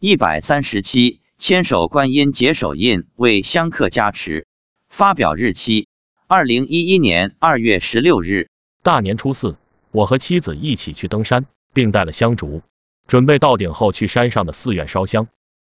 一百三十七，千手观音结手印为香客加持。发表日期：二零一一年二月十六日。大年初四，我和妻子一起去登山，并带了香烛，准备到顶后去山上的寺院烧香。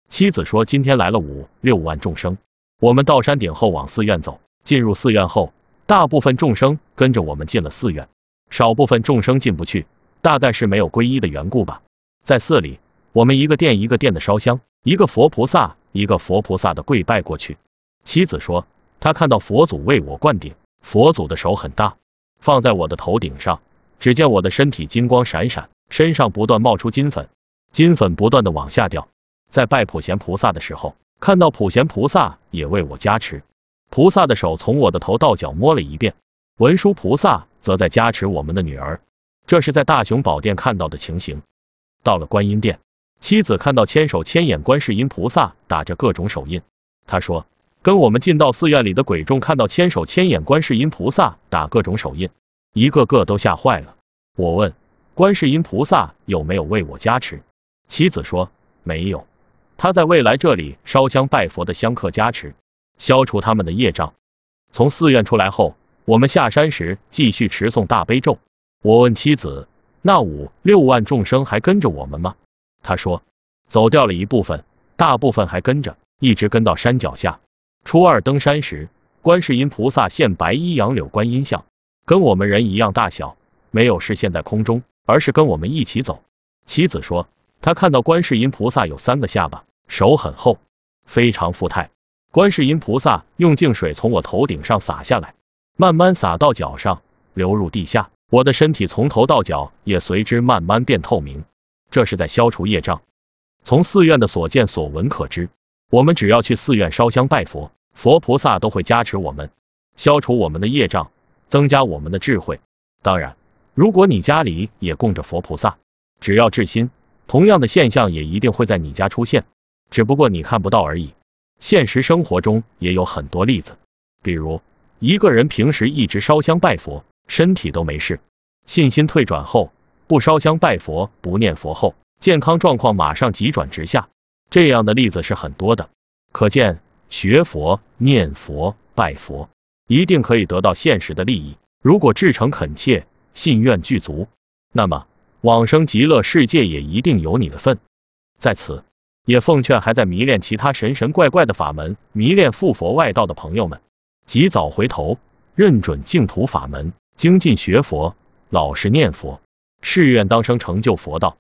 妻子说今天来了五六万众生，我们到山顶后往寺院走。进入寺院后，大部分众生跟着我们进了寺院，少部分众生进不去，大概是没有皈依的缘故吧。在寺里。我们一个殿一个殿的烧香，一个佛菩萨一个佛菩萨的跪拜过去。妻子说，她看到佛祖为我灌顶，佛祖的手很大，放在我的头顶上。只见我的身体金光闪闪，身上不断冒出金粉，金粉不断的往下掉。在拜普贤菩萨的时候，看到普贤菩萨也为我加持，菩萨的手从我的头到脚摸了一遍。文殊菩萨则在加持我们的女儿。这是在大雄宝殿看到的情形。到了观音殿。妻子看到千手千眼观世音菩萨打着各种手印，他说：“跟我们进到寺院里的鬼众看到千手千眼观世音菩萨打各种手印，一个个都吓坏了。”我问：“观世音菩萨有没有为我加持？”妻子说：“没有，他在未来这里烧香拜佛的香客加持，消除他们的业障。”从寺院出来后，我们下山时继续持诵大悲咒。我问妻子：“那五六万众生还跟着我们吗？”他说，走掉了一部分，大部分还跟着，一直跟到山脚下。初二登山时，观世音菩萨现白衣杨柳观音像，跟我们人一样大小，没有视现在空中，而是跟我们一起走。妻子说，他看到观世音菩萨有三个下巴，手很厚，非常富态。观世音菩萨用净水从我头顶上洒下来，慢慢洒到脚上，流入地下，我的身体从头到脚也随之慢慢变透明。这是在消除业障。从寺院的所见所闻可知，我们只要去寺院烧香拜佛，佛菩萨都会加持我们，消除我们的业障，增加我们的智慧。当然，如果你家里也供着佛菩萨，只要至心，同样的现象也一定会在你家出现，只不过你看不到而已。现实生活中也有很多例子，比如一个人平时一直烧香拜佛，身体都没事，信心退转后。不烧香拜佛，不念佛后，健康状况马上急转直下。这样的例子是很多的，可见学佛、念佛、拜佛，一定可以得到现实的利益。如果至诚恳切，信愿具足，那么往生极乐世界也一定有你的份。在此，也奉劝还在迷恋其他神神怪怪的法门、迷恋附佛外道的朋友们，及早回头，认准净土法门，精进学佛，老实念佛。誓愿当生成就佛道。